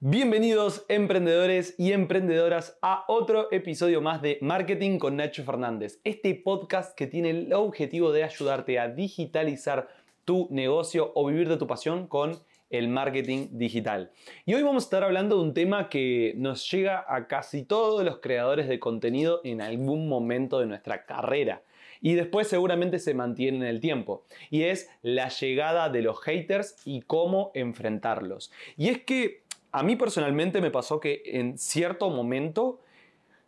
Bienvenidos emprendedores y emprendedoras a otro episodio más de Marketing con Nacho Fernández, este podcast que tiene el objetivo de ayudarte a digitalizar tu negocio o vivir de tu pasión con el marketing digital. Y hoy vamos a estar hablando de un tema que nos llega a casi todos los creadores de contenido en algún momento de nuestra carrera y después seguramente se mantiene en el tiempo. Y es la llegada de los haters y cómo enfrentarlos. Y es que a mí personalmente me pasó que en cierto momento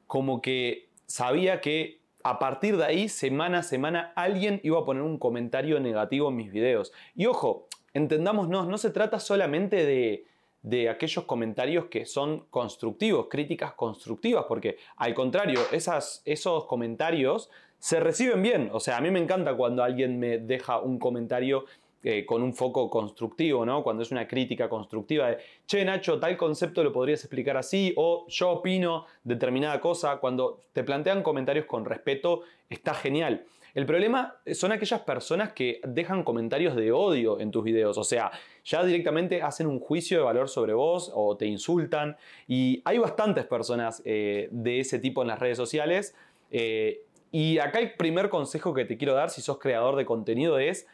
como que sabía que a partir de ahí, semana a semana, alguien iba a poner un comentario negativo en mis videos. Y ojo, entendámonos, no se trata solamente de, de aquellos comentarios que son constructivos, críticas constructivas, porque al contrario, esas, esos comentarios se reciben bien. O sea, a mí me encanta cuando alguien me deja un comentario eh, con un foco constructivo, ¿no? Cuando es una crítica constructiva de, che Nacho, tal concepto lo podrías explicar así, o yo opino determinada cosa, cuando te plantean comentarios con respeto, está genial. El problema son aquellas personas que dejan comentarios de odio en tus videos, o sea, ya directamente hacen un juicio de valor sobre vos o te insultan, y hay bastantes personas eh, de ese tipo en las redes sociales. Eh, y acá el primer consejo que te quiero dar si sos creador de contenido es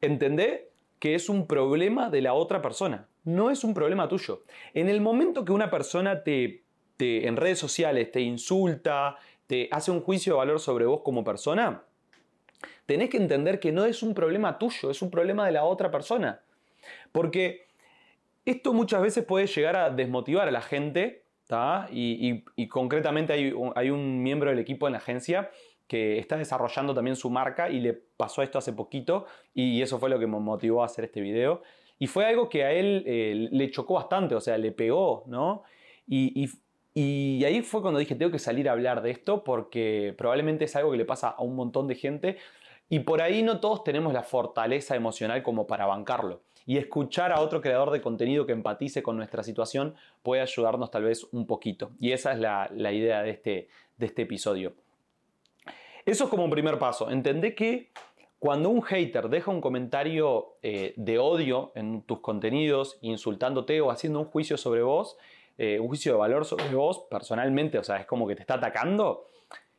entender que es un problema de la otra persona, no es un problema tuyo. En el momento que una persona te, en redes sociales te insulta, te hace un juicio de valor sobre vos como persona, tenés que entender que no es un problema tuyo, es un problema de la otra persona. Porque esto muchas veces puede llegar a desmotivar a la gente, y, concretamente hay, hay un miembro del equipo en la agencia que está desarrollando también su marca y le pasó esto hace poquito y eso fue lo que me motivó a hacer este video. Y fue algo que a él eh, le chocó bastante, o sea, le pegó, ¿no? Y, y, ahí fue cuando dije, tengo que salir a hablar de esto porque probablemente es algo que le pasa a un montón de gente y por ahí no todos tenemos la fortaleza emocional como para bancarlo. Y escuchar a otro creador de contenido que empatice con nuestra situación puede ayudarnos tal vez un poquito. Y esa es la, la idea de este, de este episodio. Eso es como un primer paso. Entendé que cuando un hater deja un comentario eh, de odio en tus contenidos, insultándote o haciendo un juicio sobre vos, eh, un juicio de valor sobre vos personalmente, o sea, es como que te está atacando,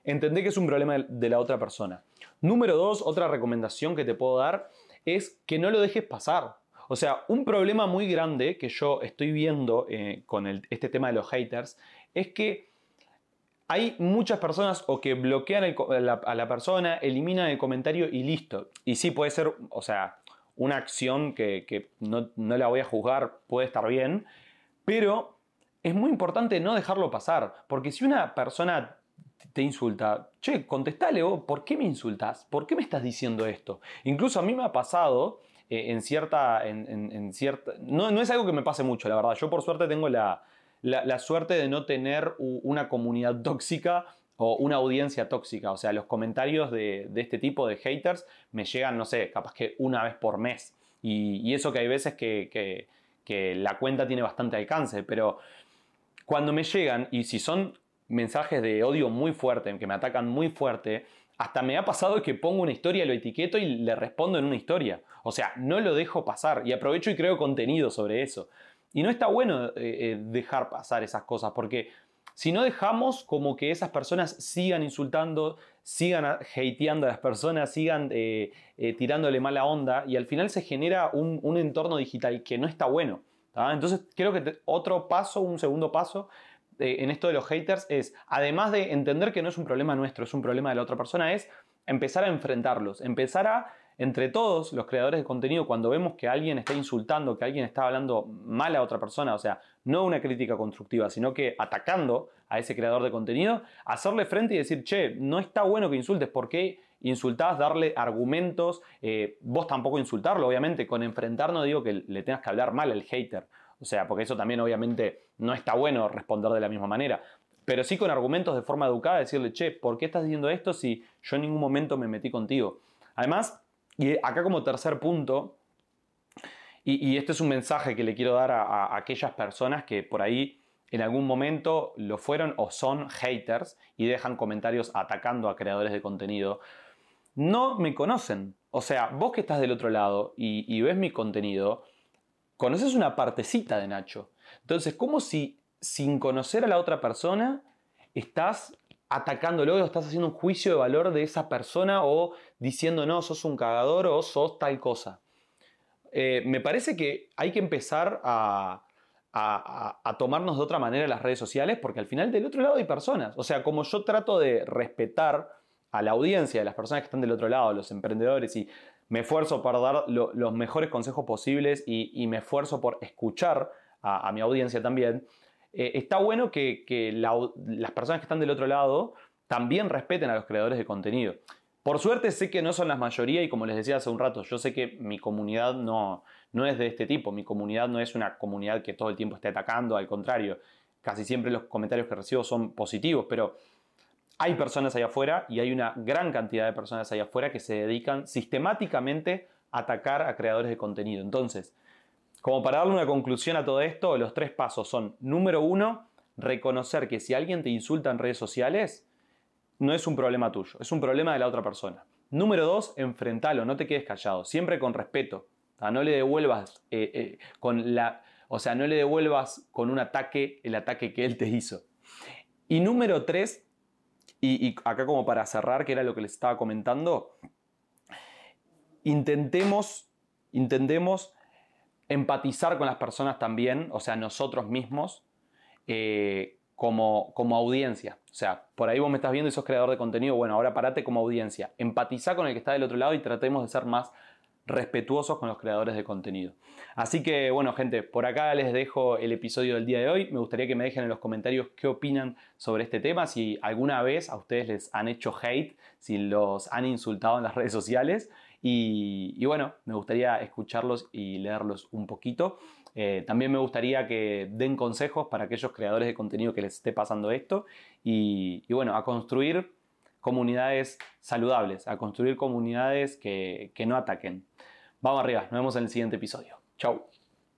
entendé que es un problema de la otra persona. Número dos, otra recomendación que te puedo dar es que no lo dejes pasar. O sea, un problema muy grande que yo estoy viendo eh, con este tema de los haters es que hay muchas personas o que bloquean a la persona, eliminan el comentario y listo. Y sí, puede ser, o sea, una acción que, no, la voy a juzgar, puede estar bien, pero es muy importante no dejarlo pasar, porque si una persona te insulta, che, contestale vos, ¿por qué me insultas? ¿Por qué me estás diciendo esto? Incluso a mí me ha pasado eh, en cierta, en, cierta, no, no es algo que me pase mucho, la verdad, yo por suerte tengo la, la, suerte de no tener una comunidad tóxica o una audiencia tóxica. O sea, los comentarios de, este tipo de haters me llegan, no sé, capaz que una vez por mes. Y, eso que hay veces que, la cuenta tiene bastante alcance, pero cuando me llegan y si son mensajes de odio muy fuerte, que me atacan muy fuerte, hasta me ha pasado que pongo una historia, lo etiqueto y le respondo en una historia. O sea, no lo dejo pasar y aprovecho y creo contenido sobre eso. Y no está bueno eh, eh, dejar pasar esas cosas, porque si no dejamos como que esas personas sigan insultando, sigan hateando a las personas, sigan eh, tirándole mala onda, y al final se genera un, entorno digital que no está bueno. Entonces creo que otro paso, un segundo paso en esto de los haters es, además de entender que no es un problema nuestro, es un problema de la otra persona, es empezar a enfrentarlos, empezar a entre todos los creadores de contenido, cuando vemos que alguien está insultando, que alguien está hablando mal a otra persona, o sea, no una crítica constructiva, sino que atacando a ese creador de contenido, hacerle frente y decir, che, no está bueno que insultes, ¿por qué insultás? Darle argumentos, eh, vos tampoco insultarlo, obviamente, con enfrentar no digo que le tengas que hablar mal al hater, o sea, porque eso también obviamente no está bueno responder de la misma manera. Pero sí con argumentos de forma educada, decirle, che, ¿por qué estás diciendo esto si yo en ningún momento me metí contigo? Además, y acá como tercer punto, y, este es un mensaje que le quiero dar a, aquellas personas que por ahí en algún momento lo fueron o son haters y dejan comentarios atacando a creadores de contenido, no me conocen. O sea, vos que estás del otro lado y, ves mi contenido, conoces una partecita de Nacho. Entonces, como si sin conocer a la otra persona estás atacándolo o estás haciendo un juicio de valor de esa persona o diciendo, no, sos un cagador o sos tal cosa. Eh, me parece que hay que empezar a, a, tomarnos de otra manera las redes sociales porque al final del otro lado hay personas. O sea, como yo trato de respetar a la audiencia, a las personas que están del otro lado, los emprendedores, y me esfuerzo por dar los mejores consejos posibles y, me esfuerzo por escuchar a, mi audiencia también, eh, está bueno que, las personas que están del otro lado también respeten a los creadores de contenido. Por suerte sé que no son la mayoría y como les decía hace un rato, yo sé que mi comunidad no, no es de este tipo, mi comunidad no es una comunidad que todo el tiempo esté atacando, al contrario, casi siempre los comentarios que recibo son positivos, pero hay personas allá afuera y hay una gran cantidad de personas allá afuera que se dedican sistemáticamente a atacar a creadores de contenido. Entonces, como para darle una conclusión a todo esto, los tres pasos son, número uno, reconocer que si alguien te insulta en redes sociales, no es un problema tuyo, es un problema de la otra persona. Número dos, enfrentalo, no te quedes callado, siempre con respeto. No le devuelvas eh, eh, con la. O sea, no le devuelvas con un ataque el ataque que él te hizo. Y número tres, y, y acá como para cerrar, que era lo que les estaba comentando, intentemos, intentemos empatizar con las personas también, o sea, nosotros mismos, eh, como, como audiencia. O sea, por ahí vos me estás viendo y sos creador de contenido, bueno, ahora parate como audiencia. Empatiza con el que está del otro lado y tratemos de ser más respetuosos con los creadores de contenido. Así que bueno gente, por acá les dejo el episodio del día de hoy. Me gustaría que me dejen en los comentarios qué opinan sobre este tema, si alguna vez a ustedes les han hecho hate, si los han insultado en las redes sociales. Y, bueno, me gustaría escucharlos y leerlos un poquito. Eh, también me gustaría que den consejos para aquellos creadores de contenido que les esté pasando esto. Y, y bueno, a construir comunidades saludables, a construir comunidades que, que no ataquen. Vamos arriba, nos vemos en el siguiente episodio. Chau.